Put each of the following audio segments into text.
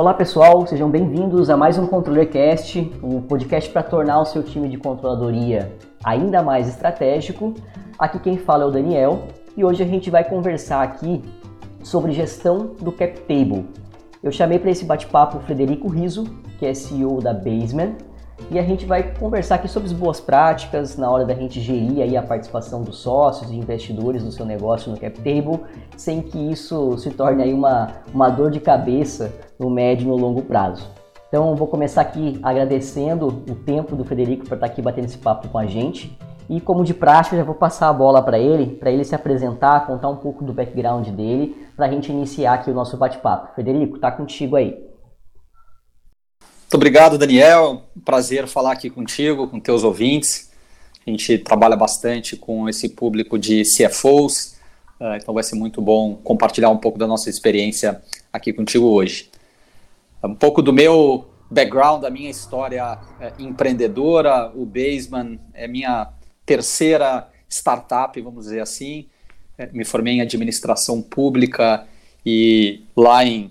Olá pessoal, sejam bem-vindos a mais um ControllerCast, o um podcast para tornar o seu time de controladoria ainda mais estratégico. Aqui quem fala é o Daniel e hoje a gente vai conversar aqui sobre gestão do cap table. Eu chamei para esse bate-papo o Frederico Riso, que é CEO da Basement, e a gente vai conversar aqui sobre as boas práticas na hora da gente gerir aí a participação dos sócios e investidores do seu negócio no cap table, sem que isso se torne aí uma, uma dor de cabeça no médio e no longo prazo. Então vou começar aqui agradecendo o tempo do Frederico por estar aqui batendo esse papo com a gente. E como de prática, já vou passar a bola para ele, para ele se apresentar, contar um pouco do background dele, para a gente iniciar aqui o nosso bate-papo. Frederico, tá contigo aí. Muito obrigado, Daniel. Prazer falar aqui contigo, com teus ouvintes. A gente trabalha bastante com esse público de CFOs, eh, então vai ser muito bom compartilhar um pouco da nossa experiência aqui contigo hoje. Um pouco do meu background, da minha história é, empreendedora. O Baseman é minha terceira startup, vamos dizer assim. É, me formei em administração pública e lá em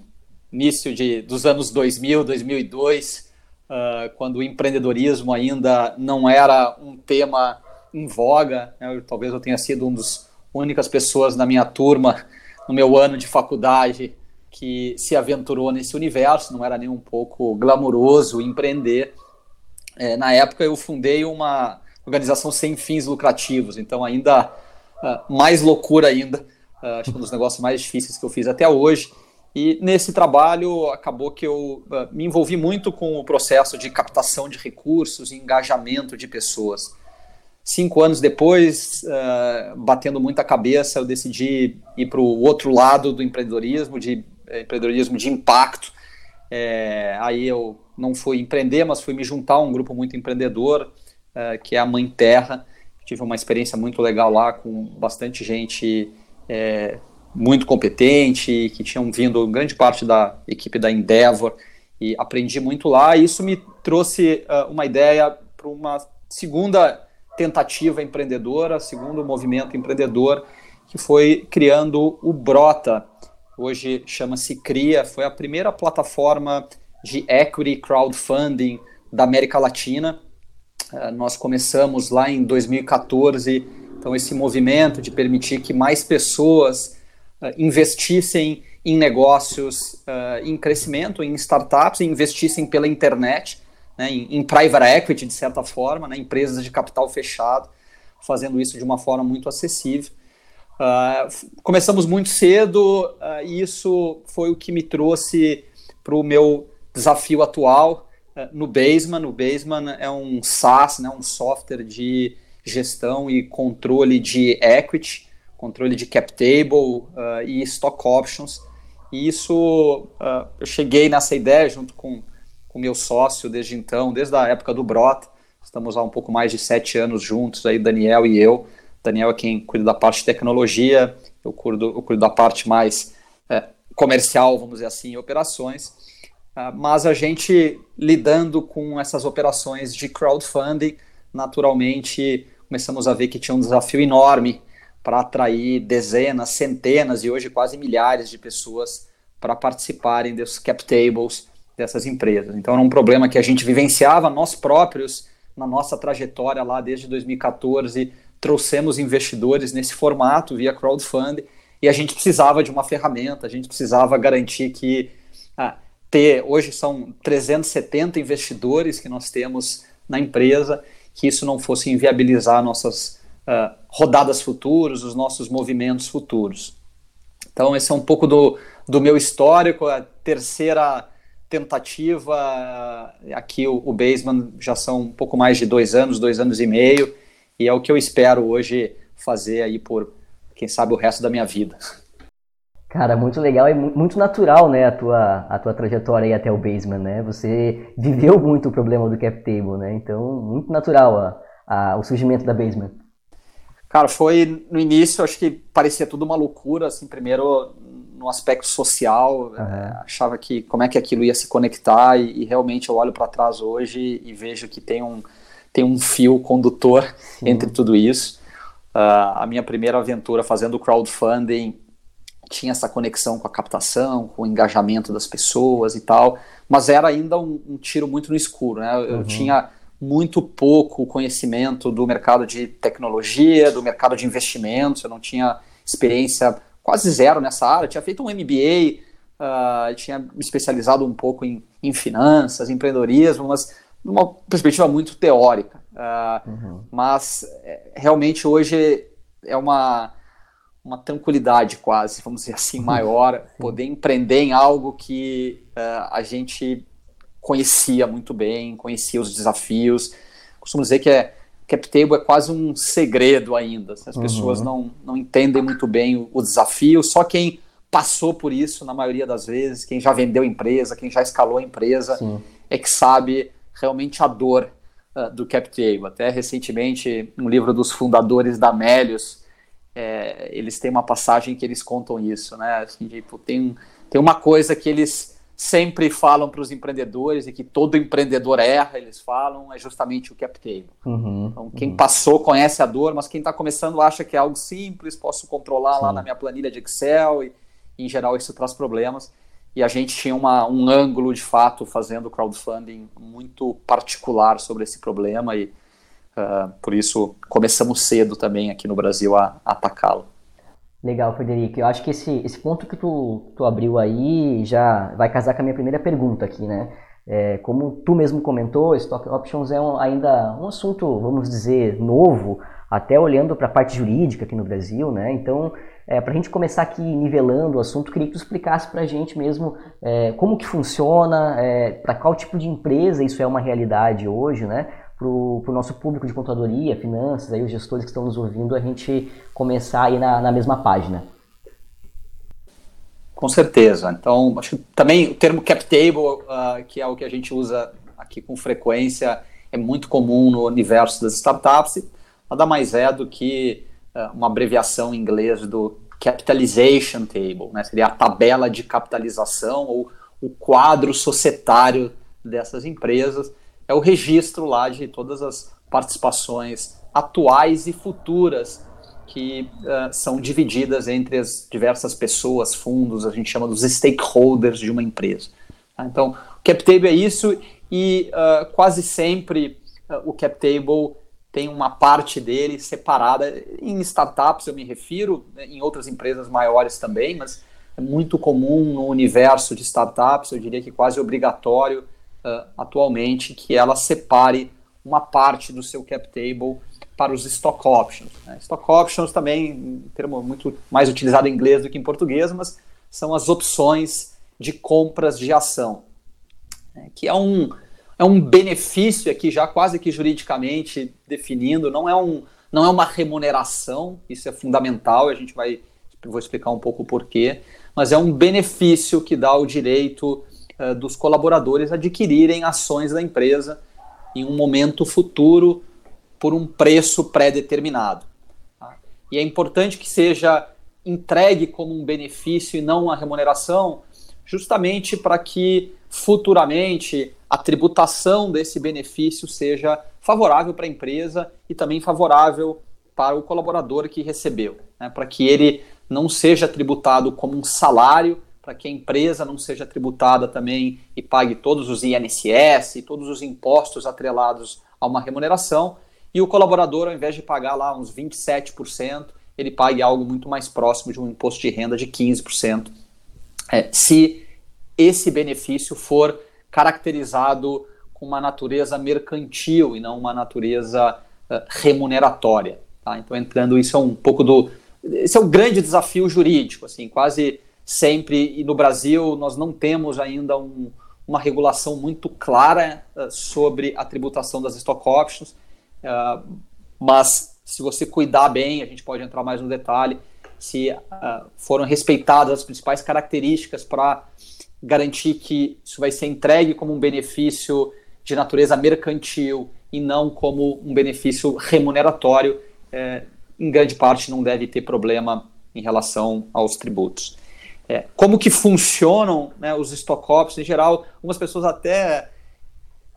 início de, dos anos 2000, 2002, uh, quando o empreendedorismo ainda não era um tema em voga, né, eu, talvez eu tenha sido um dos únicas pessoas na minha turma no meu ano de faculdade que se aventurou nesse universo, não era nem um pouco glamuroso empreender. É, na época eu fundei uma organização sem fins lucrativos, então ainda uh, mais loucura ainda, uh, acho que um dos negócios mais difíceis que eu fiz até hoje. E nesse trabalho acabou que eu uh, me envolvi muito com o processo de captação de recursos e engajamento de pessoas. Cinco anos depois, batendo muita cabeça, eu decidi ir para o outro lado do empreendedorismo, de é, empreendedorismo de impacto. É, aí eu não fui empreender, mas fui me juntar a um grupo muito empreendedor, é, que é a Mãe Terra. Tive uma experiência muito legal lá, com bastante gente é, muito competente, que tinham vindo grande parte da equipe da Endeavor, e aprendi muito lá. E isso me trouxe uh, uma ideia para uma segunda tentativa empreendedora, segundo movimento empreendedor, que foi criando o Brota, hoje chama-se CRIA, foi a primeira plataforma de equity crowdfunding da América Latina. Uh, nós começamos lá em 2014, então esse movimento de permitir que mais pessoas investissem em negócios uh, em crescimento, em startups, investissem pela internet, né, em, em, private equity, de certa forma, né, empresas de capital fechado, fazendo isso de uma forma muito acessível. Uh, começamos muito cedo uh, e isso foi o que me trouxe para o meu desafio atual uh, no Baseman. O Baseman é um SaaS, né, um software de gestão e controle de equity, controle de cap table e stock options. E isso, eu cheguei nessa ideia junto com o meu sócio desde então, desde a época do Brota. Estamos há um pouco mais de sete anos juntos, aí Daniel e eu. Daniel é quem cuida da parte de tecnologia, eu cuido, eu cuido da parte mais é, comercial, vamos dizer assim, operações. Uh, mas a gente lidando com essas operações de crowdfunding, naturalmente começamos a ver que tinha um desafio enorme para atrair dezenas, centenas e hoje quase milhares de pessoas para participarem dos cap tables dessas empresas. Então era um problema que a gente vivenciava nós próprios na nossa trajetória lá desde 2014 trouxemos investidores nesse formato via crowdfunding e a gente precisava de uma ferramenta, a gente precisava garantir que ah, ter, hoje são 370 investidores que nós temos na empresa, que isso não fosse inviabilizar nossas uh, rodadas futuras, os nossos movimentos futuros. Então esse é um pouco do, do meu histórico, a terceira tentativa, aqui o, o Baseman já são um pouco mais de dois anos, dois anos e meio, e é o que eu espero hoje fazer aí por, quem sabe, o resto da minha vida. Cara, muito legal e muito natural, né, a tua, a tua trajetória aí até o basement, né? Você viveu muito o problema do cap table, né? Então, muito natural a, a, o surgimento da basement. Cara, foi no início, acho que parecia tudo uma loucura, assim, primeiro no aspecto social, uhum. é, achava que como é que aquilo ia se conectar e, e realmente eu olho para trás hoje e vejo que tem um, tem um fio condutor Sim. entre tudo isso. Uh, a minha primeira aventura fazendo crowdfunding tinha essa conexão com a captação, com o engajamento das pessoas e tal, mas era ainda um, um tiro muito no escuro. Né? Eu, uhum. tinha muito pouco conhecimento do mercado de tecnologia, do mercado de investimentos, eu não tinha experiência quase zero nessa área, eu tinha feito um MBA, uh, ah, tinha me especializado um pouco em, em finanças, empreendedorismo, mas numa perspectiva muito teórica. Uh, uhum. Mas é, realmente hoje é uma, uma tranquilidade quase, vamos dizer assim, maior, poder empreender em algo que uh, a gente conhecia muito bem, conhecia os desafios. Costumo dizer que é CapTable é quase um segredo ainda. As uhum. pessoas não, não entendem muito bem o, o, desafio, só quem passou por isso, na maioria das vezes, quem já vendeu empresa, quem já escalou a empresa, Sim. é que sabe realmente a dor uh, do CapTable. Até recentemente, um livro dos fundadores da Melius, é, eles têm uma passagem que eles contam isso, né? Assim, tipo, tem, tem uma coisa que eles sempre falam para os empreendedores e que todo empreendedor erra, eles falam, é justamente o CapTable. Uhum, então, quem uhum. passou conhece a dor, mas quem está começando acha que é algo simples, posso controlar Sim. lá na minha planilha de Excel e, em geral, isso traz problemas. E a gente tinha uma, um ângulo, de fato, fazendo crowdfunding muito particular sobre esse problema e, uh, por isso, começamos cedo também aqui no Brasil a, a atacá-lo. Legal, Frederico. Eu acho que esse, esse ponto que tu, tu abriu aí já vai casar com a minha primeira pergunta aqui, né? É, como tu mesmo comentou, Stock Options é um, ainda um assunto, vamos dizer, novo, até olhando para a parte jurídica aqui no Brasil, né? Então, é, para a gente começar aqui nivelando o assunto, queria que tu explicasse para a gente mesmo é, como que funciona, é, para qual tipo de empresa isso é uma realidade hoje, né? Para o nosso público de contadoria, finanças, aí os gestores que estão nos ouvindo, a gente começar aí na, na mesma página. Com certeza. Então, acho que também o termo cap table, uh, que é o que a gente usa aqui com frequência, é muito comum no universo das startups. Nada mais é do que uh, uma abreviação em inglês do capitalization table, né? Seria a tabela de capitalização ou o quadro societário dessas empresas. É o registro lá de todas as participações atuais e futuras que uh, são divididas entre as diversas pessoas, fundos, a gente chama dos stakeholders de uma empresa. Tá? Então, o cap table é isso e uh, quase sempre uh, o cap table tem uma parte dele separada em startups, eu me refiro, né, em outras empresas maiores também, mas é muito comum no universo de startups, eu diria que quase obrigatório atualmente que ela separe uma parte do seu cap table para os stock options. Né? Stock options também, um termo muito mais utilizado em inglês do que em português, mas são as opções de compras de ação, né? que é um, é um benefício aqui já quase que juridicamente definindo, não é, um, não é uma remuneração, isso é fundamental, a gente vai vou explicar um pouco o porquê, mas é um benefício que dá o direito uh, dos colaboradores adquirirem ações da empresa em um momento futuro por um preço pré-determinado. Tá? E é importante que seja entregue como um benefício e não uma remuneração, justamente para que futuramente a tributação desse benefício seja favorável para a empresa e também favorável para o colaborador que recebeu, né? para que ele não seja tributado como um salário, para que a empresa não seja tributada também e pague todos os INSS e todos os impostos atrelados a uma remuneração, e o colaborador, ao invés de pagar lá uns 27%, ele pague algo muito mais próximo de um imposto de renda de 15%, é, se esse benefício for caracterizado com uma natureza mercantil e não uma natureza uh, remuneratória. Tá? Então, entrando, isso é um pouco do. Esse é um grande desafio jurídico, assim, quase sempre, e no Brasil nós não temos ainda um, uma regulação muito clara uh, sobre a tributação das stock options. Uh, mas se você cuidar bem, a gente pode entrar mais no detalhe, se uh, foram respeitadas as principais características para garantir que isso vai ser entregue como um benefício de natureza mercantil e não como um benefício remuneratório, em grande parte não deve ter problema em relação aos tributos. É, como que funcionam né, os stock options em geral? Algumas pessoas até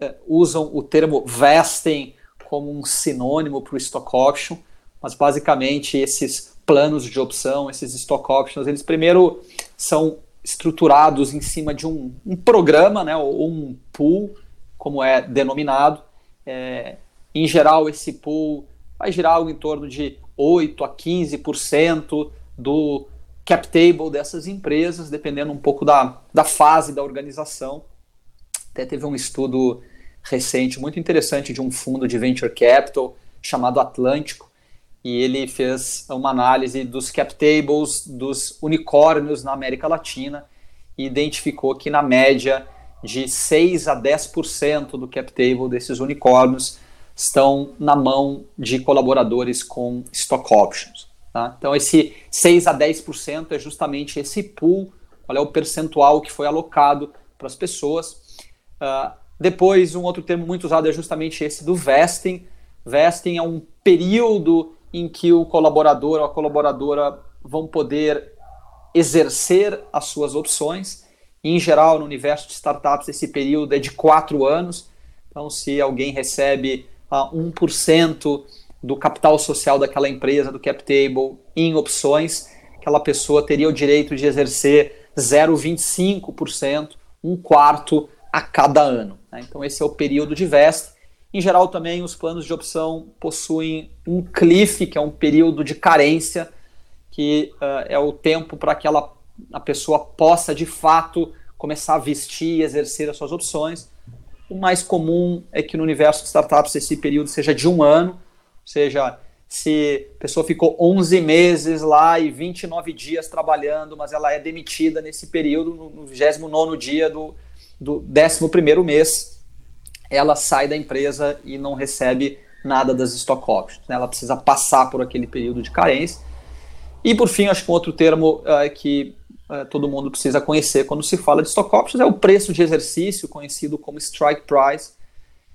é, usam o termo vesting como um sinônimo para o stock option, mas basicamente esses planos de opção, esses stock options, eles primeiro são estruturados em cima de um, um programa, né, ou um pool, como é denominado. É, em geral, esse pool vai girar em torno de 8 a 15% do cap table dessas empresas, dependendo um pouco da, da fase da organização. Até teve um estudo recente muito interessante de um fundo de venture capital chamado Atlântico, e ele fez uma análise dos cap tables dos unicórnios na América Latina e identificou que, na média, de 6 a 10% do cap table desses unicórnios estão na mão de colaboradores com stock options. Tá? Então, esse 6 a 10% é justamente esse pool, qual é o percentual que foi alocado para as pessoas. Uh, depois, um outro termo muito usado é justamente esse do vesting. Vesting é um período em que o colaborador ou a colaboradora vão poder exercer as suas opções. Em geral, no universo de startups, esse período é de quatro anos. Então, se alguém recebe uh, 1% do capital social daquela empresa, do cap table, em opções, aquela pessoa teria o direito de exercer 0,25%, um quarto a cada ano. Né? Então, esse é o período de veste. Em geral, também os planos de opção possuem um cliff, que é um período de carência, que uh, é o tempo para que ela, a pessoa possa de fato começar a vestir e exercer as suas opções. O mais comum é que no universo de startups esse período seja de um ano, seja, se a pessoa ficou 11 meses lá e 29 dias trabalhando, mas ela é demitida nesse período, no 29 dia do, do 11 mês, ela sai da empresa e não recebe nada das stock options. Né? Ela precisa passar por aquele período de carência. E por fim, acho que um outro termo uh, que uh, todo mundo precisa conhecer quando se fala de stock options é o preço de exercício, conhecido como strike price,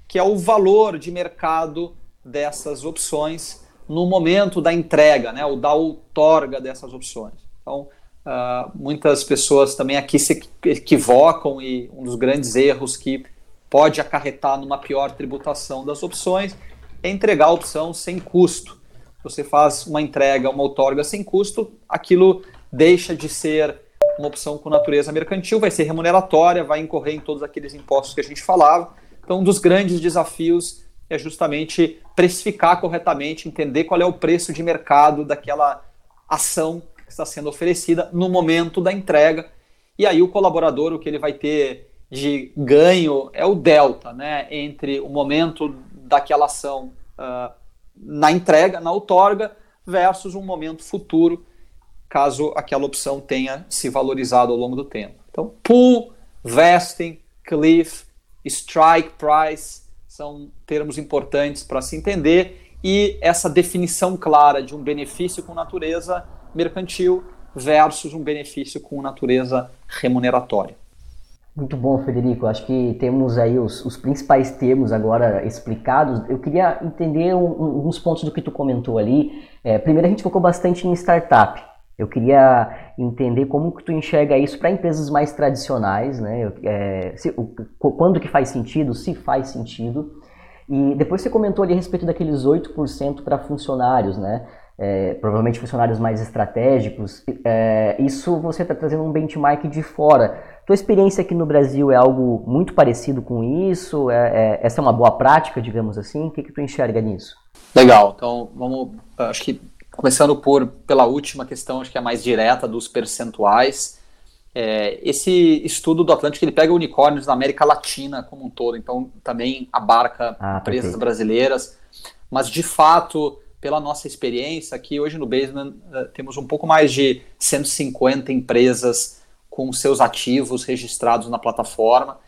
que é o valor de mercado dessas opções no momento da entrega, né, ou da outorga dessas opções. Então, uh, muitas pessoas também aqui se equivocam e um dos grandes erros que pode acarretar numa pior tributação das opções é entregar a opção sem custo. Você faz uma entrega, uma outorga sem custo, aquilo deixa de ser uma opção com natureza mercantil, vai ser remuneratória, vai incorrer em todos aqueles impostos que a gente falava. Então, um dos grandes desafios é justamente precificar corretamente, entender qual é o preço de mercado daquela ação que está sendo oferecida no momento da entrega. E aí o colaborador, o que ele vai ter de ganho é o delta, né, entre o momento daquela ação uh, na entrega, na outorga, versus um momento futuro, caso aquela opção tenha se valorizado ao longo do tempo. Então, pool, vesting, cliff, strike price são termos importantes para se entender e essa definição clara de um benefício com natureza mercantil versus um benefício com natureza remuneratória. Muito bom, Federico. Acho que temos aí os, os principais termos agora explicados. Eu queria entender um, uns pontos do que tu comentou ali. É, primeiro, a gente focou bastante em startup. Eu queria entender como que tu enxerga isso para empresas mais tradicionais, né? É, se, o, quando que faz sentido, se faz sentido. E depois você comentou ali a respeito daqueles 8% para funcionários, né? É, provavelmente funcionários mais estratégicos. É, isso você está trazendo um benchmark de fora. Tua experiência aqui no Brasil é algo muito parecido com isso? É, é, essa é uma boa prática, digamos assim? O que, que tu enxerga nisso? Legal, então vamos, acho que começando por pela última questão, acho que é a mais direta dos percentuais. É, esse estudo do Atlântico ele pega unicórnios na América Latina como um todo, então também abarca ah, empresas perfeito. brasileiras, mas de fato, pela nossa experiência aqui hoje no Basement, uh, temos um pouco mais de 150 empresas com seus ativos registrados na plataforma.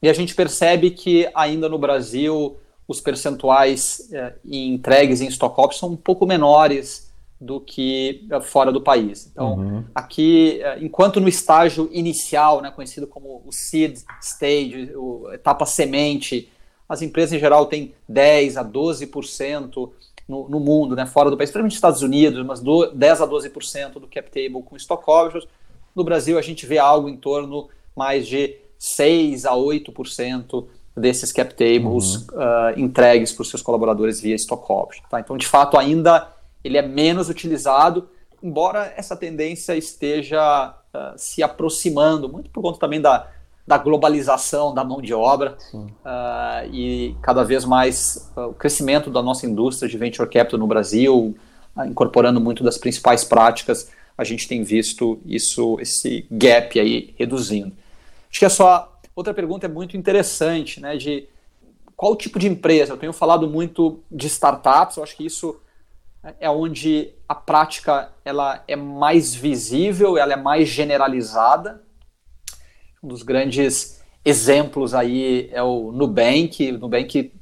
E a gente percebe que ainda no Brasil os percentuais eh, entregues em stock options são um pouco menores do que eh, fora do país. Então, uhum. aqui, eh, enquanto no estágio inicial, né, conhecido como o seed stage, o, etapa semente, as empresas em geral têm 10 a 12% no, no mundo, né, fora do país, principalmente nos Estados Unidos, mas do, 10 a 12% do cap table com stock options. No Brasil, a gente vê algo em torno mais de 6 a 8% desses cap tables uhum. uh, entregues para os seus colaboradores via stock option. Tá? Então, de fato, ainda ele é menos utilizado, embora essa tendência esteja uh, se aproximando, muito por conta também da, da globalização da mão de obra uh, e cada vez mais uh, o crescimento da nossa indústria de venture capital no Brasil, incorporando muito das principais práticas, a gente tem visto isso, esse gap aí reduzindo. Acho que a sua outra pergunta é muito interessante, né? De qual tipo de empresa? Eu tenho falado muito de startups, eu acho que isso é onde a prática ela é mais visível, ela é mais generalizada. Um dos grandes exemplos aí é o Nubank. O Nubank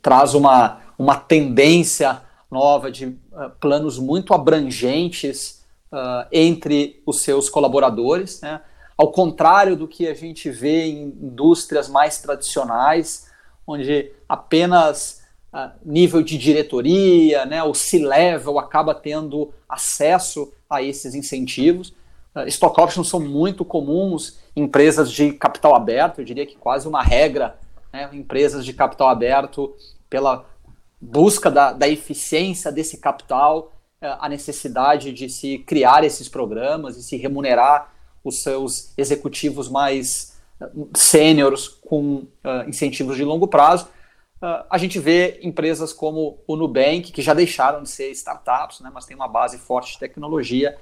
traz uma, uma tendência nova de uh, planos muito abrangentes uh, entre os seus colaboradores, né? ao contrário do que a gente vê em indústrias mais tradicionais, onde apenas nível de diretoria, né, o C-level acaba tendo acesso a esses incentivos. Uh, stock options são muito comuns em empresas de capital aberto, eu diria que quase uma regra, né, empresas de capital aberto, pela busca da, da eficiência desse capital, uh, a necessidade de se criar esses programas e se remunerar os seus executivos mais uh, sêniores com incentivos de longo prazo Uh, a gente vê empresas como o Nubank, que já deixaram de ser startups, né, mas tem uma base forte de tecnologia,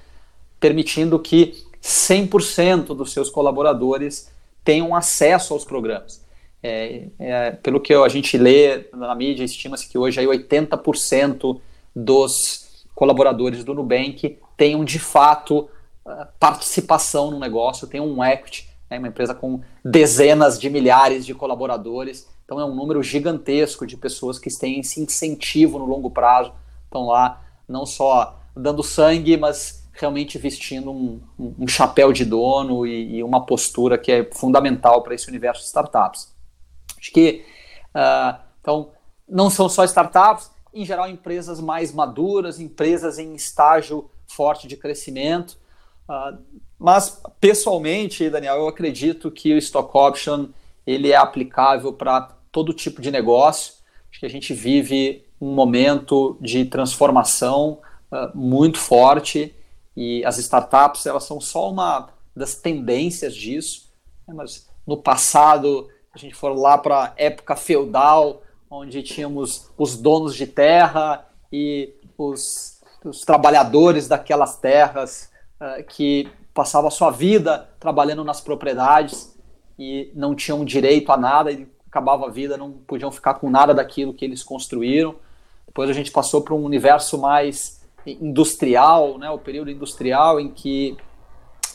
permitindo que 100% dos seus colaboradores tenham acesso aos programas. É, é, pelo que a gente lê na mídia, estima-se que hoje aí 80% dos colaboradores do Nubank tenham de fato ah, participação no negócio, tenham um equity, né, uma empresa com dezenas de milhares de colaboradores então é um número gigantesco de pessoas que têm esse incentivo no longo prazo, estão lá não só dando sangue, mas realmente vestindo um, um, um chapéu de dono e, e, uma postura que é fundamental para esse universo de startups. Acho que uh, então não são só startups, em geral empresas mais maduras, empresas em estágio forte de crescimento. Uh, mas pessoalmente, Daniel, eu acredito que o stock option ele é aplicável para todo tipo de negócio. Acho que a gente vive um momento de transformação uh, muito forte e as startups elas são só uma das tendências disso. Né? Mas no passado, a gente for lá para a época feudal, onde tínhamos os donos de terra e os, os trabalhadores daquelas terras uh, que passavam a sua vida trabalhando nas propriedades e não tinham direito a nada, e acabava a vida, não podiam ficar com nada daquilo que eles construíram. Depois a gente passou para um universo mais industrial, né, o período industrial em que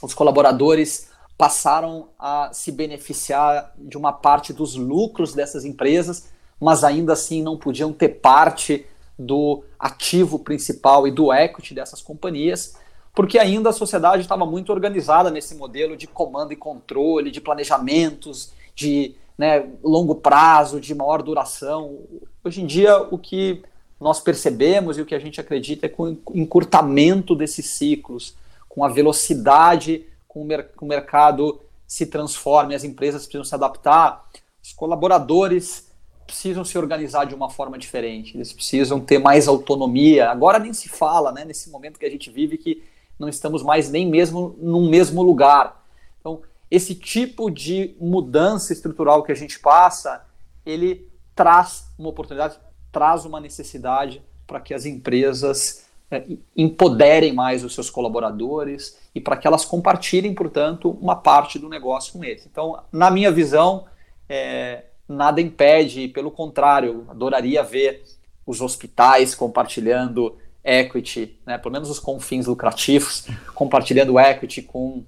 os colaboradores passaram a se beneficiar de uma parte dos lucros dessas empresas, mas ainda assim não podiam ter parte do ativo principal e do equity dessas companhias porque ainda a sociedade estava muito organizada nesse modelo de comando e controle, de planejamentos, de né, longo prazo, de maior duração. Hoje em dia, o que nós percebemos e o que a gente acredita é com o encurtamento desses ciclos, com a velocidade com o, com o mercado se transforma as empresas precisam se adaptar, os colaboradores precisam se organizar de uma forma diferente, eles precisam ter mais autonomia. Agora nem se fala, né, nesse momento que a gente vive, que não estamos mais nem mesmo num mesmo lugar. Então, esse tipo de mudança estrutural que a gente passa, ele traz uma oportunidade, traz uma necessidade para que as empresas é, empoderem mais os seus colaboradores e para que elas compartilhem, portanto, uma parte do negócio com eles. Então, na minha visão, é, nada impede, pelo contrário, adoraria ver os hospitais compartilhando equity, né, pelo menos os com fins lucrativos, compartilhando equity com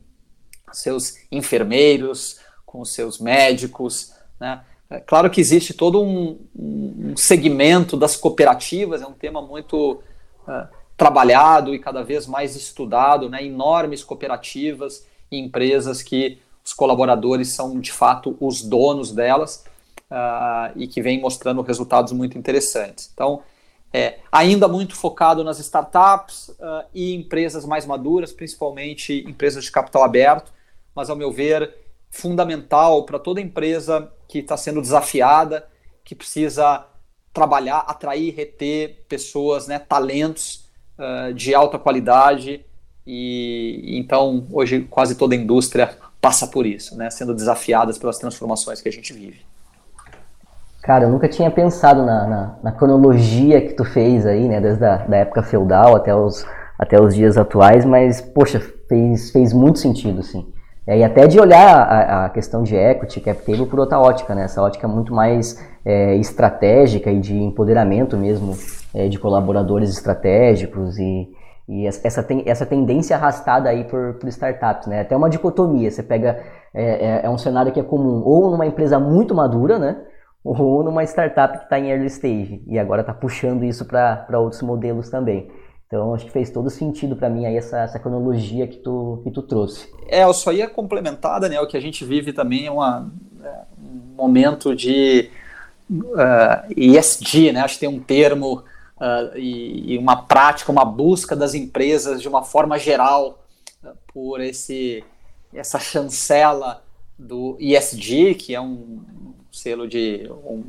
seus enfermeiros, com seus médicos. Né. É claro que existe todo um, um, segmento das cooperativas, é um tema muito uh, trabalhado e cada vez mais estudado, né, enormes cooperativas e empresas que os colaboradores são de fato os donos delas uh, e que vêm mostrando resultados muito interessantes. Então, é, ainda muito focado nas startups uh, e empresas mais maduras, principalmente empresas de capital aberto, mas, ao meu ver, fundamental para toda empresa que está sendo desafiada, que precisa trabalhar, atrair, reter pessoas, né, talentos uh, de alta qualidade e então hoje quase toda a indústria passa por isso, né, sendo desafiadas pelas transformações que a gente vive. Cara, eu nunca tinha pensado na, na, na cronologia que tu fez aí, né, desde a da época feudal até os, até os dias atuais, mas, poxa, fez, fez muito sentido, sim. E até de olhar a, a, questão de equity, cap table por outra ótica, né? Essa ótica muito mais é, estratégica e de empoderamento mesmo é, de colaboradores estratégicos e, e essa, essa tendência arrastada aí por, por startups, né? Até uma dicotomia, você pega, é, é, é um cenário que é comum ou numa empresa muito madura, né? Ou numa startup que está em early stage e agora está puxando isso para outros modelos também. Então, acho que fez todo sentido para mim aí essa, essa cronologia que tu, que tu trouxe. É, eu só ia complementar, Daniel, que a gente vive também é uma, é, um momento de uh, é, ESG, né? Acho que tem um termo uh, e, e, uma prática, uma busca das empresas de uma forma geral uh, por esse, essa chancela do ESG, que é um selo de um,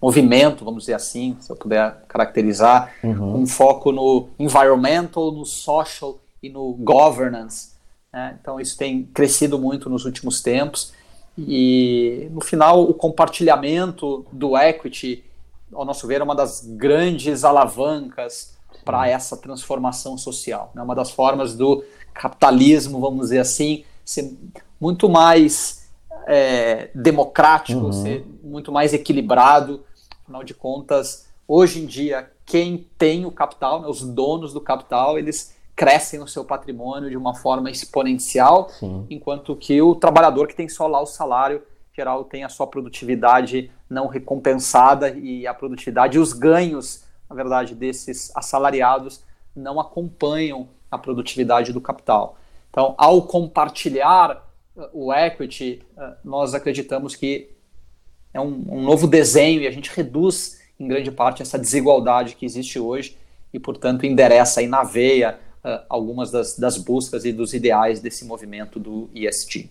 movimento, vamos dizer assim, se eu puder caracterizar, uhum. um foco no environmental, no social e no governance. Né? Então, isso tem crescido muito nos últimos tempos. E, no final, o compartilhamento do equity, ao nosso ver, é uma das grandes alavancas para essa transformação social. É né? uma das formas do capitalismo, vamos dizer assim, ser muito mais é, democrático, uhum. ser muito mais equilibrado Afinal de contas, hoje em dia, quem tem o capital, né, os donos do capital, eles crescem o seu patrimônio de uma forma exponencial, Sim. enquanto que o trabalhador que tem só lá o salário geral tem a sua produtividade não recompensada e a produtividade e os ganhos, na verdade, desses assalariados não acompanham a produtividade do capital. Então, ao compartilhar o equity, uh, nós acreditamos que é um, um novo desenho e a gente reduz em grande parte essa desigualdade que existe hoje e, portanto, endereça aí na veia uh, algumas das, das buscas e dos ideais desse movimento do ESG.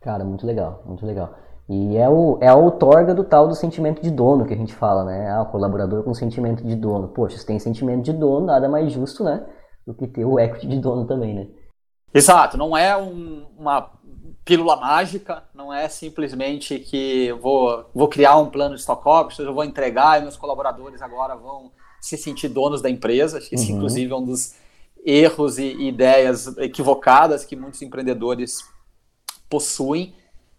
Cara, muito legal, muito legal. E é, o, é a outorga do tal do sentimento de dono que a gente fala, né? Ah, o colaborador com sentimento de dono. Poxa, se tem sentimento de dono, nada mais justo, né? Do que ter o equity de dono também, né? Exato, não é um, uma pílula mágica, não é simplesmente que vou, vou criar um plano de stock options, eu vou entregar e meus colaboradores agora vão se sentir donos da empresa. Acho que uhum. inclusive, é um dos erros e ideias equivocadas que muitos empreendedores possuem.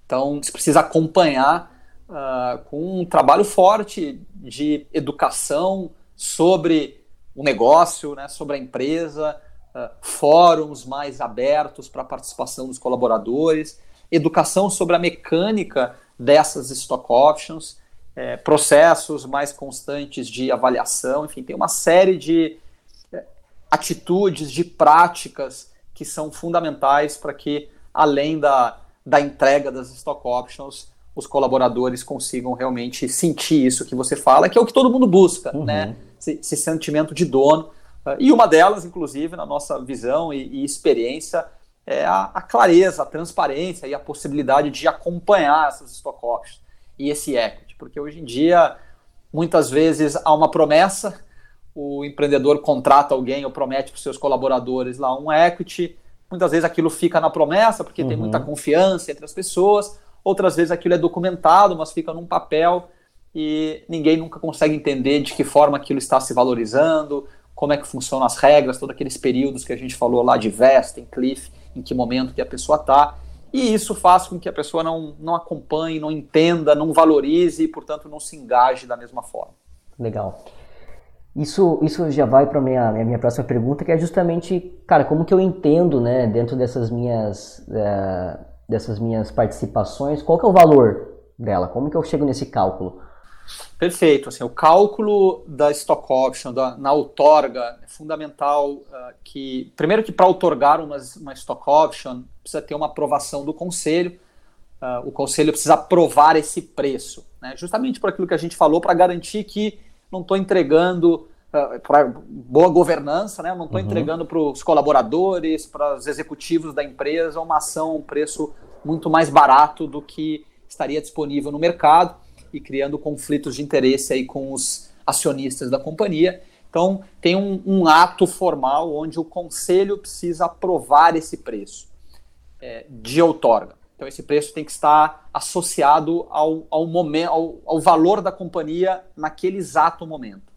Então, você precisa acompanhar uh, com um trabalho forte de educação sobre o negócio, né, sobre a empresa, fóruns mais abertos para a participação dos colaboradores, educação sobre a mecânica dessas stock options, é, processos mais constantes de avaliação, enfim, tem uma série de é, atitudes, de práticas que são fundamentais para que, além da, da entrega das stock options, os colaboradores consigam realmente sentir isso que você fala, que é o que todo mundo busca, uhum. né? Esse, esse sentimento de dono e uma delas, inclusive, na nossa visão e, e experiência, é a, a, clareza, a transparência e a possibilidade de acompanhar essas stock options e esse equity, porque hoje em dia, muitas vezes, há uma promessa, o empreendedor contrata alguém ou promete para os seus colaboradores lá um equity, muitas vezes aquilo fica na promessa, porque uhum. tem muita confiança entre as pessoas, outras vezes aquilo é documentado, mas fica num papel e ninguém nunca consegue entender de que forma aquilo está se valorizando, como é que funcionam as regras, todos aqueles períodos que a gente falou lá de vesting, cliff, em que momento que a pessoa está. E isso faz com que a pessoa não, não acompanhe, não entenda, não valorize e, portanto, não se engaje da mesma forma. Legal. Isso, isso já vai para a minha, minha próxima pergunta, que é justamente, cara, como que eu entendo, né, dentro dessas minhas, uh, dessas minhas participações, qual que é o valor dela? Como que eu chego nesse cálculo? Perfeito. Assim, o cálculo da stock option da, na outorga é fundamental uh, que, primeiro que para outorgar uma, uma stock option, precisa ter uma aprovação do conselho. Uh, o conselho precisa aprovar esse preço, né? justamente por aquilo que a gente falou, para garantir que não estou entregando uh, para boa governança, né? não estou uhum. entregando para os colaboradores, para os executivos da empresa uma ação, um preço muito mais barato do que estaria disponível no mercado e criando conflitos de interesse aí com os acionistas da companhia. Então, tem um, um ato formal onde o conselho precisa aprovar esse preço é, de outorga. Então, esse preço tem que estar associado ao, ao, momento, ao, ao valor da companhia naquele exato momento.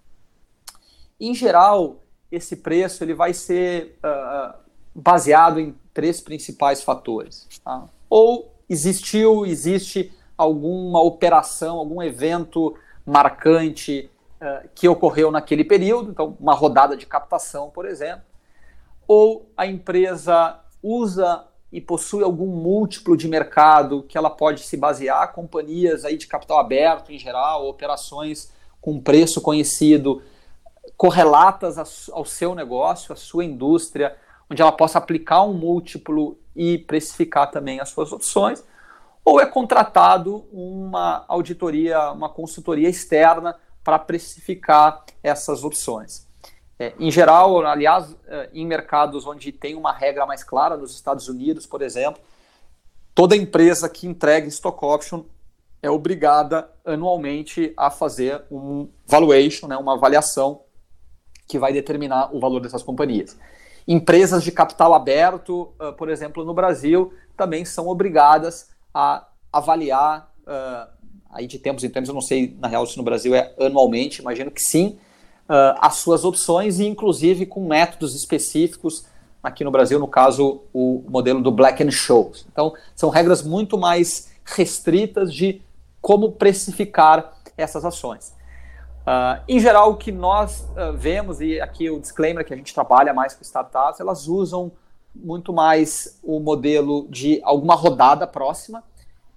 Em geral, esse preço ele vai ser uh, baseado em três principais fatores. Tá? Ou existiu, existe alguma operação, algum evento marcante uh, que ocorreu naquele período, então uma rodada de captação, por exemplo, ou a empresa usa e possui algum múltiplo de mercado que ela pode se basear, companhias aí de capital aberto em geral, operações com preço conhecido, correlatas ao seu negócio, à sua indústria, onde ela possa aplicar um múltiplo e precificar também as suas opções, ou é contratado uma auditoria, uma consultoria externa para precificar essas opções. É, em geral, aliás, é, em mercados onde tem uma regra mais clara, nos Estados Unidos, por exemplo, toda empresa que entrega stock option é obrigada anualmente a fazer um valuation, né, uma avaliação que vai determinar o valor dessas companhias. Empresas de capital aberto, uh, por exemplo, no Brasil, também são obrigadas a avaliar, uh, aí de tempos em tempos, eu não sei na real se no Brasil é anualmente, imagino que sim, uh, as suas opções e inclusive com métodos específicos, aqui no Brasil, no caso, o modelo do Black and Shows. Então, são regras muito mais restritas de como precificar essas ações. Uh, em geral, o que nós uh, vemos, e aqui o disclaimer que a gente trabalha mais com startups, elas usam muito mais o modelo de alguma rodada próxima,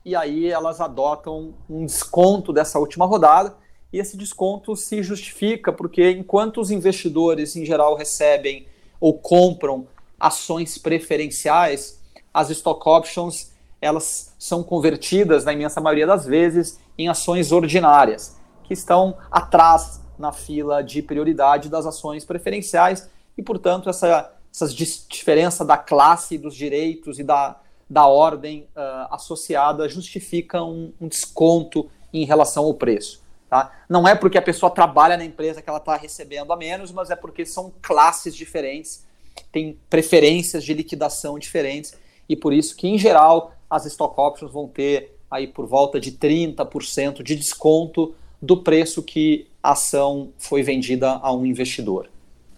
e aí elas adotam um desconto dessa última rodada, e esse desconto se justifica porque enquanto os investidores em geral recebem ou compram ações preferenciais, as stock options elas são convertidas na imensa maioria das vezes em ações ordinárias que estão atrás na fila de prioridade das ações preferenciais. E, portanto, essa, essa diferença da classe, dos direitos e da, da ordem uh, associada justifica um, um, desconto em relação ao preço. Tá? Não é porque a pessoa trabalha na empresa que ela está recebendo a menos, mas é porque são classes diferentes, tem preferências de liquidação diferentes e por isso que, em geral, as stock options vão ter aí por volta de 30% de desconto do preço que a ação foi vendida a um investidor.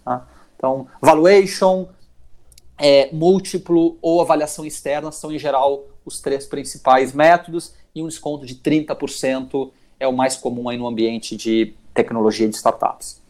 Tá? Então, valuation, é, múltiplo ou avaliação externa são, em geral, os três principais métodos e um desconto de 30% é o mais comum aí no ambiente de tecnologia de startups.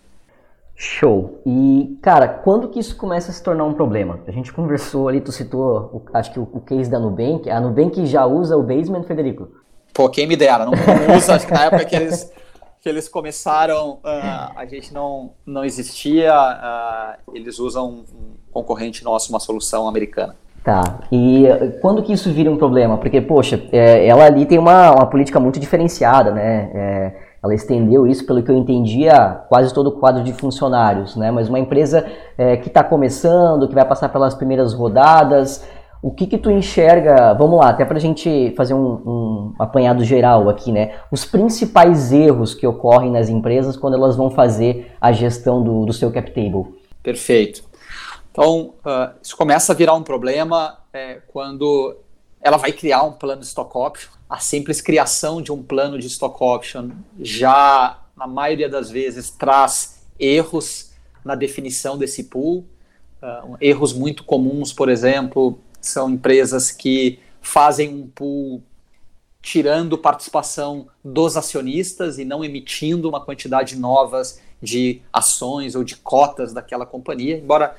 Show. E, cara, quando que isso começa a se tornar um problema? A gente conversou ali, tu citou, o, acho que o, o, case da Nubank. A Nubank já usa o Basement, Federico? Pô, quem me dera, não, não usa, acho que na época que eles, que eles começaram, uh, a gente não, não existia, uh, eles usam um concorrente nosso, uma solução americana. Tá, e quando que isso vira um problema? Porque, poxa, é, ela ali tem uma, uma política muito diferenciada, né? É, ela estendeu isso, pelo que eu entendia, quase todo o quadro de funcionários, né? Mas uma empresa é, que está começando, que vai passar pelas primeiras rodadas, o que que tu enxerga, vamos lá, até para a gente fazer um, um, apanhado geral aqui, né? Os principais erros que ocorrem nas empresas quando elas vão fazer a gestão do, do seu cap table. Perfeito. Então, uh, isso começa a virar um problema é, quando ela vai criar um plano de stock option. A simples criação de um plano de stock option já, na maioria das vezes, traz erros na definição desse pool. Uh, erros muito comuns, por exemplo, são empresas que fazem um pool tirando participação dos acionistas e não emitindo uma quantidade novas de ações ou de cotas daquela companhia, embora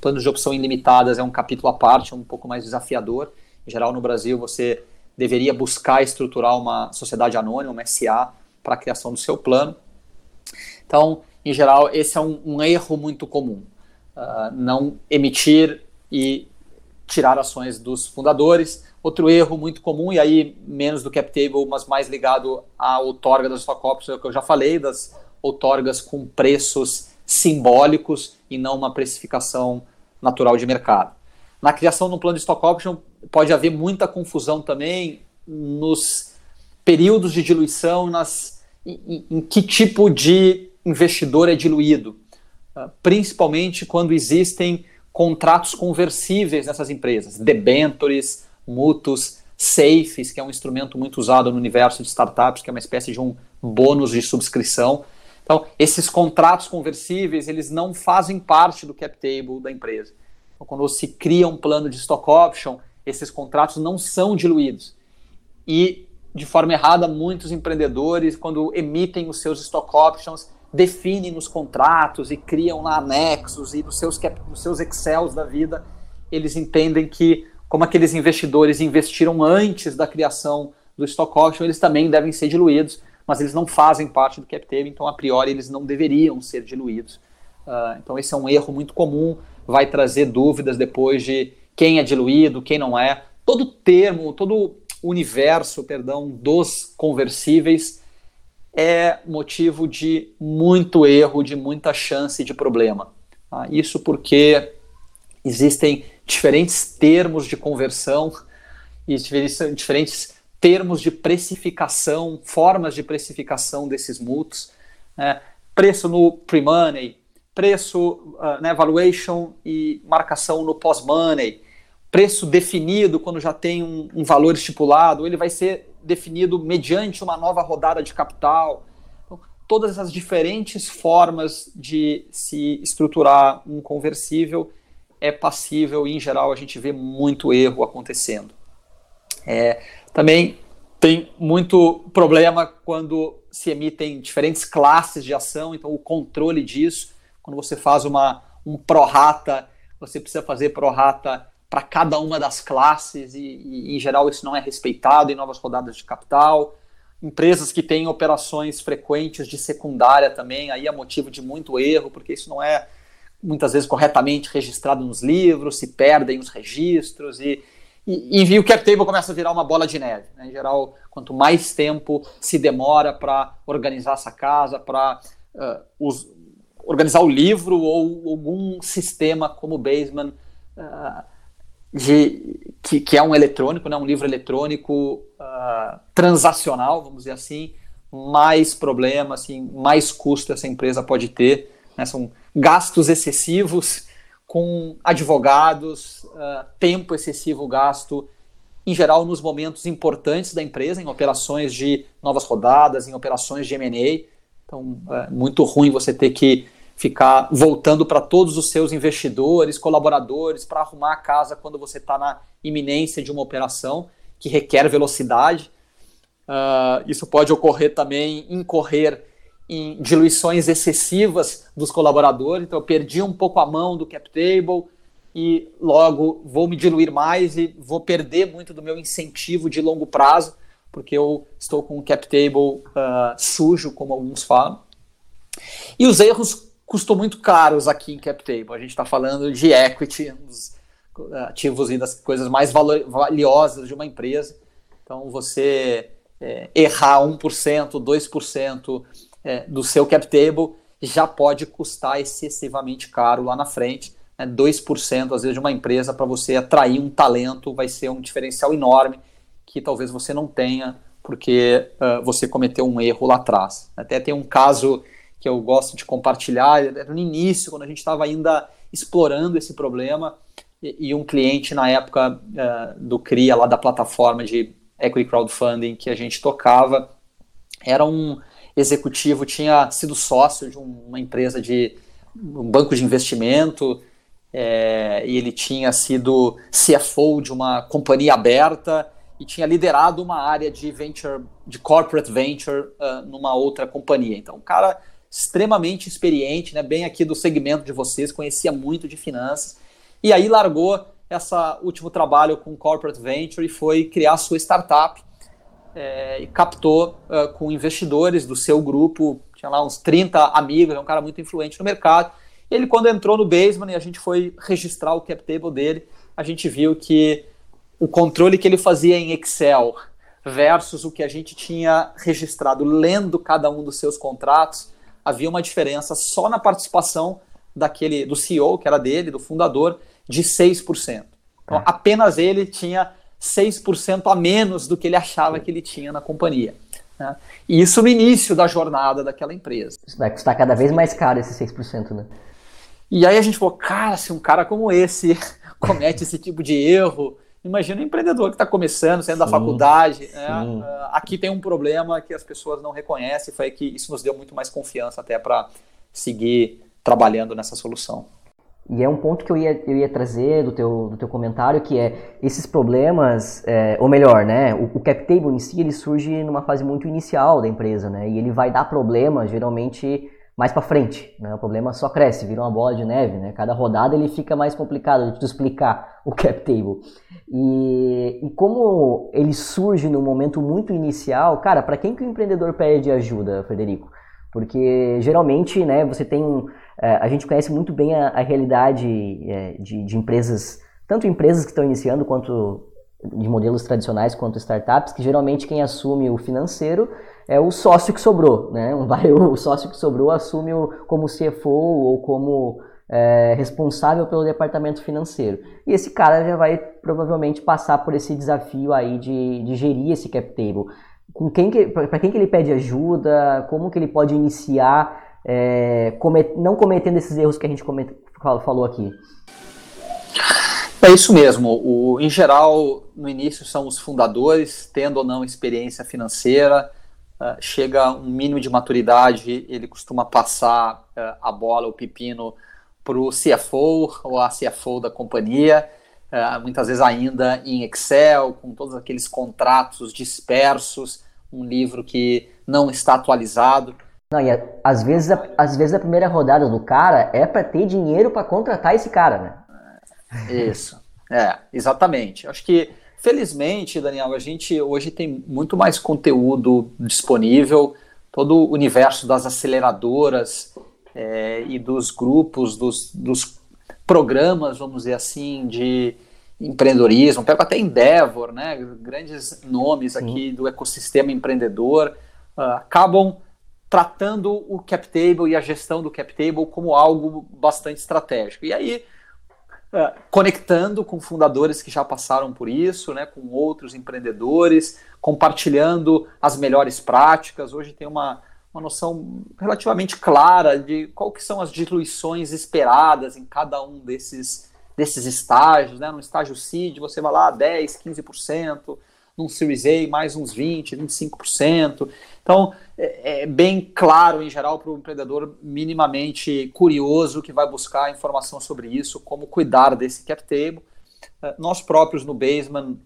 planos de opção ilimitadas é um capítulo à parte, um pouco mais desafiador. Em geral, no Brasil, você deveria buscar estruturar uma sociedade anônima, uma SA, para a criação do seu plano. Então, em geral, esse é um, um erro muito comum. Uh, não emitir e tirar ações dos fundadores. Outro erro muito comum, e aí menos do cap table, mas mais ligado à outorga das stock options, é o que eu já falei, das outorgas com preços simbólicos e não uma precificação natural de mercado. Na criação de um plano de stock option pode haver muita confusão também nos períodos de diluição, nas, em, em que tipo de investidor é diluído. principalmente quando existem contratos conversíveis nessas empresas, debentures, mútuos, safes, que é um instrumento muito usado no universo de startups, que é uma espécie de um bônus de subscrição. Então, esses contratos conversíveis, eles não fazem parte do cap table da empresa. Então, quando se cria um plano de stock option, esses contratos não são diluídos. E, de forma errada, muitos empreendedores, quando emitem os seus stock options, definem nos contratos e criam lá anexos e nos seus, nos seus Excels da vida, eles entendem que, como aqueles investidores investiram antes da criação do stock option, eles também devem ser diluídos, mas eles não fazem parte do cap table, então a priori eles não deveriam ser diluídos. Uh, então esse é um erro muito comum, vai trazer dúvidas depois de quem é diluído, quem não é. Todo termo, todo universo, perdão, dos conversíveis é motivo de muito erro, de muita chance de problema. Tá? Isso porque existem diferentes termos de conversão e diferentes termos de precificação, formas de precificação desses multos. Né? Preço no pre-money, preço, uh, né, valuation e marcação no pós-money, preço definido quando já tem um, um valor estipulado, ele vai ser definido mediante uma nova rodada de capital. Então, todas essas diferentes formas de se estruturar um conversível é passível e, em geral, a gente vê muito erro acontecendo. É, também tem muito problema quando se emitem diferentes classes de ação, então o controle disso, quando você faz uma, um prorata, você precisa fazer prorata para cada uma das classes e, e, em geral, isso não é respeitado em novas rodadas de capital. Empresas que têm operações frequentes de secundária também, aí é motivo de muito erro, porque isso não é muitas vezes corretamente registrado nos livros, se perdem os registros e, e, e o cap table começa a virar uma bola de neve. Né? Em geral, quanto mais tempo se demora para organizar essa casa, para uh, organizar o livro ou algum sistema como o Baseman, uh, de, que, que, é um eletrônico, né, um livro eletrônico uh, transacional, vamos dizer assim, mais problema, assim, mais custo essa empresa pode ter. Né, são gastos excessivos com advogados, uh, tempo excessivo gasto, em geral nos momentos importantes da empresa, em operações de novas rodadas, em operações de M&A. Então, é muito ruim você ter que ficar voltando para todos os seus investidores, colaboradores, para arrumar a casa quando você está na iminência de uma operação que requer velocidade. Uh, isso pode ocorrer também, incorrer em diluições excessivas dos colaboradores. Então, eu perdi um pouco a mão do cap table e logo vou me diluir mais e vou perder muito do meu incentivo de longo prazo, porque eu estou com o cap table uh, sujo, como alguns falam. E os erros custou muito caros aqui em CapTable. A gente está falando de equity, dos ativos e das coisas mais valiosas de uma empresa. Então, você é, errar 1%, 2% é, do seu cap table já pode custar excessivamente caro lá na frente. Né? 2% às vezes de uma empresa para você atrair um talento vai ser um diferencial enorme que talvez você não tenha porque uh, você cometeu um erro lá atrás. Até tem um caso que eu gosto de compartilhar. Era no início, quando a gente estava ainda explorando esse problema, e, e um cliente na época uh, do CRIA, lá da plataforma de equity crowdfunding que a gente tocava, era um executivo, tinha sido sócio de uma empresa de um banco de investimento, é, e ele tinha sido CFO de uma companhia aberta e tinha liderado uma área de venture, de corporate venture uh, numa outra companhia. Então, o cara extremamente experiente, né, bem aqui do segmento de vocês, conhecia muito de finanças, e aí largou esse último trabalho com Corporate Venture e foi criar sua startup é, e captou uh, com investidores do seu grupo, tinha lá uns 30 amigos, é um cara muito influente no mercado. Ele, quando entrou no Basement e a gente foi registrar o cap table dele, a gente viu que o controle que ele fazia em Excel versus o que a gente tinha registrado lendo cada um dos seus contratos, havia uma diferença só na participação daquele do CEO, que era dele, do fundador, de 6%. Então, é. apenas ele tinha 6% a menos do que ele achava que ele tinha na companhia. Né? E isso no início da jornada daquela empresa. Isso vai custar cada vez mais caro esse 6%, né? E aí a gente falou, cara, se um cara como esse comete esse tipo de erro, imagina um empreendedor que está começando, saindo sim, da faculdade. Né? Aqui tem um problema que as pessoas não reconhecem, foi que isso nos deu muito mais confiança até para seguir trabalhando nessa solução. E é um ponto que eu ia, eu ia trazer do teu, do teu comentário, que é esses problemas, é, ou melhor, né, o, o cap table em si, ele surge numa fase muito inicial da empresa, né, e ele vai dar problema, geralmente, mais para frente, né, o problema só cresce, vira uma bola de neve, né, cada rodada ele fica mais complicado de explicar o cap table. E, e como ele surge no momento muito inicial, cara, para quem que o empreendedor pede ajuda, Frederico? Porque geralmente, né, você tem é, a gente conhece muito bem a, a realidade é, de, de, empresas, tanto empresas que estão iniciando quanto de modelos tradicionais quanto startups, que geralmente quem assume o financeiro é o sócio que sobrou, né? O sócio que sobrou assume o, como CFO ou como é, responsável pelo departamento financeiro. E esse cara já vai provavelmente passar por esse desafio aí de, de gerir esse cap table. Com quem para quem que ele pede ajuda? Como que ele pode iniciar é, comet, não cometendo esses erros que a gente comet, falou aqui? É isso mesmo. O, em geral, no início são os fundadores, tendo ou não experiência financeira, uh, chega um mínimo de maturidade, ele costuma passar uh, a bola, o pepino, para o CFO ou a CFO da companhia, uh, muitas vezes ainda em Excel, com todos aqueles contratos dispersos, um livro que não está atualizado. Não, e às vezes, a, às vezes a primeira rodada do cara é para ter dinheiro para contratar esse cara, né? Isso, é, exatamente. Acho que, felizmente, Daniel, a gente hoje tem muito mais conteúdo disponível, todo o universo das aceleradoras é, e dos grupos, dos, dos programas, vamos dizer assim, de empreendedorismo, pego até Endeavor, né, grandes nomes aqui do ecossistema empreendedor, uh, acabam tratando o cap table e a gestão do cap table como algo bastante estratégico. E aí, é, conectando com fundadores que já passaram por isso, né, com outros empreendedores, compartilhando as melhores práticas. Hoje tem uma, uma noção relativamente clara de qual que são as diluições esperadas em cada um desses, desses estágios. Né? No estágio seed, você vai lá 10, 15%, num Series A mais uns 20, 25%. Então, é, é bem claro, em geral, para o empreendedor minimamente curioso que vai buscar informação sobre isso, como cuidar desse cap table. É, nós próprios no Basement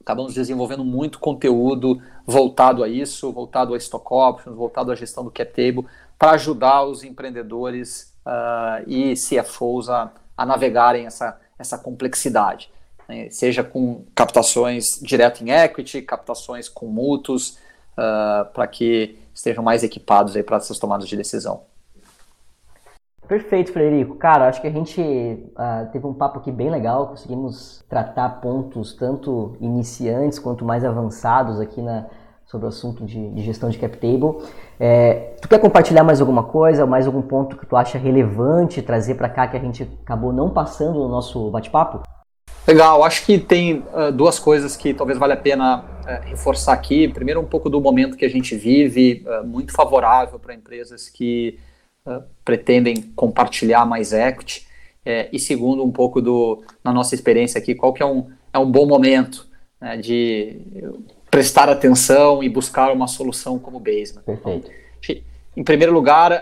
acabamos desenvolvendo muito conteúdo voltado a isso, voltado a stock options, voltado à gestão do cap table, para ajudar os empreendedores uh, e CFOs a, a navegarem essa, essa complexidade né, seja com captações direto em equity, captações com mútuos, uh, para que estejam mais equipados para essas tomadas de decisão. Perfeito, Frederico. Cara, acho que a gente uh, teve um papo aqui bem legal, conseguimos tratar pontos tanto iniciantes quanto mais avançados aqui na, sobre o assunto de, de gestão de cap table. É, tu quer compartilhar mais alguma coisa, mais algum ponto que tu acha relevante trazer para cá que a gente acabou não passando no nosso bate-papo? Legal, acho que tem uh, duas coisas que talvez valha a pena uh, reforçar aqui. Primeiro, um pouco do momento que a gente vive, uh, muito favorável para empresas que pretendem compartilhar mais equity. e segundo, um pouco do, na nossa experiência aqui, qual que é um, é um bom momento né, de prestar atenção e buscar uma solução como Basement. Perfeito. Então, em primeiro lugar,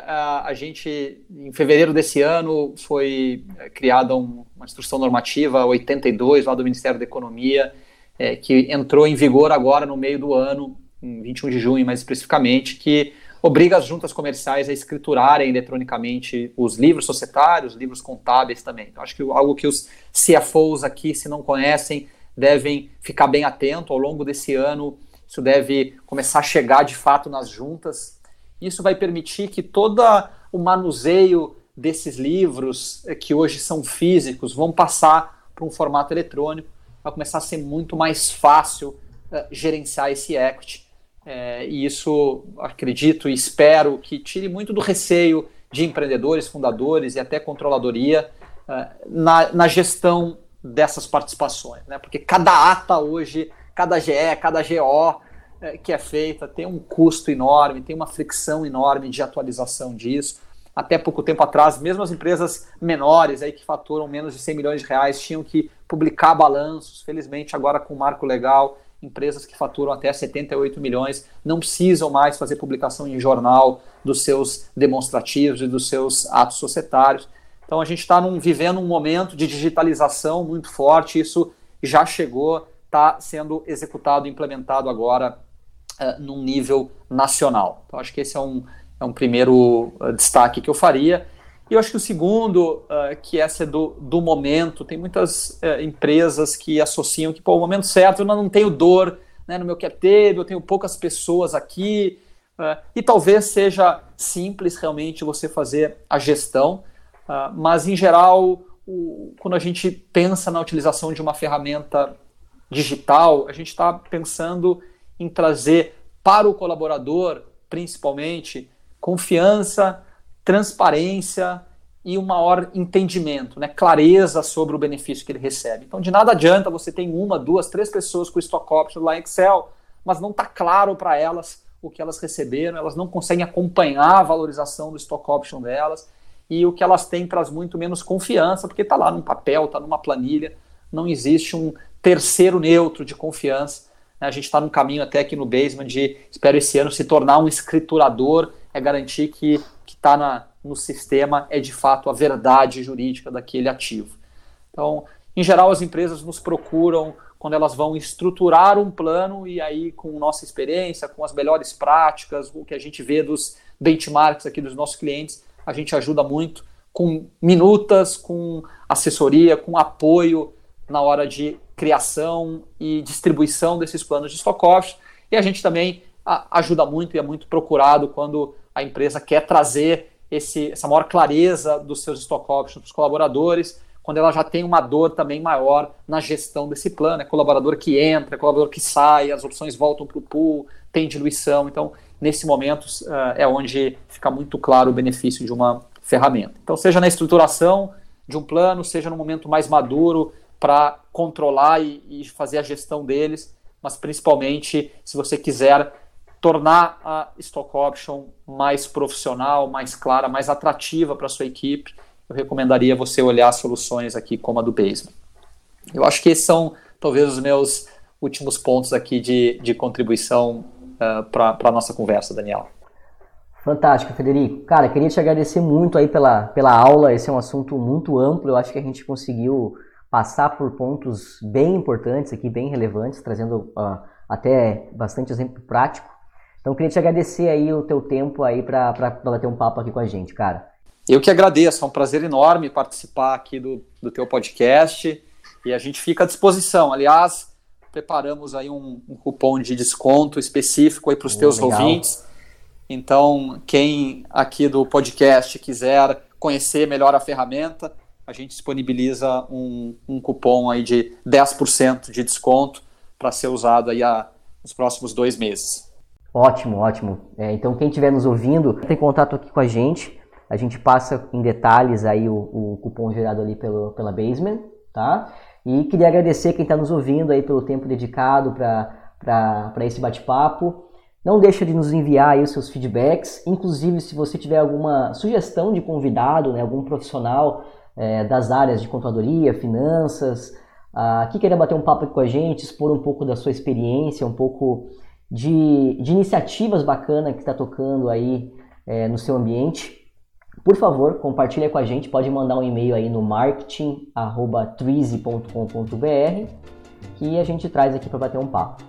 a, gente, em fevereiro desse ano, foi é, criada uma instrução normativa 82 lá do Ministério da Economia, é, que entrou em vigor agora no meio do ano, em 21 de junho mais especificamente, que obriga as juntas comerciais a escriturarem eletronicamente os livros societários, livros contábeis também. Então, acho que algo que os CFOs aqui, se não conhecem, devem ficar bem atento ao longo desse ano. Isso deve começar a chegar de fato nas juntas isso vai permitir que todo o manuseio desses livros, eh, que hoje são físicos, vão passar para um formato eletrônico. Vai começar a ser muito mais fácil uh, gerenciar esse equity. É, e isso, acredito e espero que tire muito do receio de empreendedores, fundadores e até controladoria uh, na, na, gestão dessas participações. Né? Porque cada ata hoje, cada GE, cada GO, é, que é feita tem um custo enorme, tem uma fricção enorme de atualização disso. até pouco tempo atrás, mesmo as empresas menores aí que faturam menos de 100 milhões de reais tinham que publicar balanços. Felizmente, agora com o marco legal, empresas que faturam até 78 milhões não precisam mais fazer publicação em jornal dos seus demonstrativos e dos seus atos societários. Então a gente está vivendo um momento de digitalização muito forte, isso já chegou, está sendo executado, implementado agora uh, num nível nacional. Então acho que esse é um, é um primeiro uh, destaque que eu faria. E eu acho que o segundo, uh, que essa é do, do momento, tem muitas uh, empresas que associam que, pô, o momento certo, eu não tenho dor né, no meu cap table, eu tenho poucas pessoas aqui, uh, e talvez seja simples realmente você fazer a gestão, mas em geral, o, quando a gente pensa na utilização de uma ferramenta digital, a gente está pensando em trazer para o colaborador, principalmente, confiança, transparência e um maior entendimento, né, clareza sobre o benefício que ele recebe. Então, de nada adianta você ter uma, duas, três pessoas com stock option lá em Excel, mas não está claro para elas o que elas receberam, elas não conseguem acompanhar a valorização do stock option delas e o que elas têm traz muito menos confiança, porque está lá num papel, está numa planilha, não existe um terceiro neutro de confiança. Né? A gente está num caminho até aqui no Basement de, espero esse ano, se tornar um escriturador, é garantir que está no sistema é de fato a verdade jurídica daquele ativo. Então, em geral, as empresas nos procuram quando elas vão estruturar um plano e aí, com nossa experiência, com as melhores práticas, o que a gente vê dos benchmarks aqui dos nossos clientes, a gente ajuda muito com minutas, com assessoria, com apoio na hora de criação e distribuição desses planos de stock options. E a gente também ajuda muito e é muito procurado quando a empresa quer trazer esse, essa maior clareza dos seus stock options para os colaboradores, quando ela já tem uma dor também maior na gestão desse plano. É colaborador que entra, é colaborador que sai, as opções voltam para o pool, tem diluição. Então, nesse momento, uh, é onde fica muito claro o benefício de uma ferramenta. Então, seja na estruturação de um plano, seja no momento mais maduro para controlar e, e fazer a gestão deles, mas principalmente se você quiser tornar a stock option mais profissional, mais clara, mais atrativa para sua equipe, eu recomendaria você olhar soluções aqui como a do Basement. Eu acho que esses são talvez os meus últimos pontos aqui de, de contribuição uh, para a nossa conversa, Daniel. Fantástico, Federico. Cara, queria te agradecer muito aí pela, pela aula. Esse é um assunto muito amplo. Eu acho que a gente conseguiu passar por pontos bem importantes aqui, bem relevantes, trazendo uh, até bastante exemplo prático. Então queria te agradecer aí o teu tempo aí para bater um papo aqui com a gente, cara. Eu que agradeço, é um prazer enorme participar aqui do, do teu podcast e a gente fica à disposição. Aliás, preparamos aí um, um cupom de desconto específico aí para os teus legal. ouvintes. Então, quem aqui do podcast quiser conhecer melhor a ferramenta, a gente disponibiliza um, um cupom aí de 10% de desconto para ser usado aí a, nos próximos dois meses. Ótimo, ótimo. É, então quem estiver nos ouvindo, tem contato aqui com a gente. A gente passa em detalhes aí o, o cupom gerado ali pelo, pela Basement, tá? E queria agradecer quem está nos ouvindo aí pelo tempo dedicado para esse bate-papo. Não deixa de nos enviar aí os seus feedbacks, inclusive se você tiver alguma sugestão de convidado, né, algum profissional é, das áreas de contadoria, finanças, ah, que queira bater um papo com a gente, expor um pouco da sua experiência, um pouco de, de iniciativas bacanas que está tocando aí é, no seu ambiente, por favor, compartilha com a gente. Pode mandar um e-mail aí no marketing@trize.com.br que a gente traz aqui para bater um papo.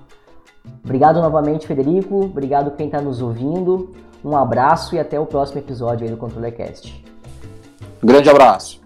Obrigado novamente, Federico. Obrigado quem está nos ouvindo. Um abraço e até o próximo episódio aí do ControlerCast. Um grande abraço.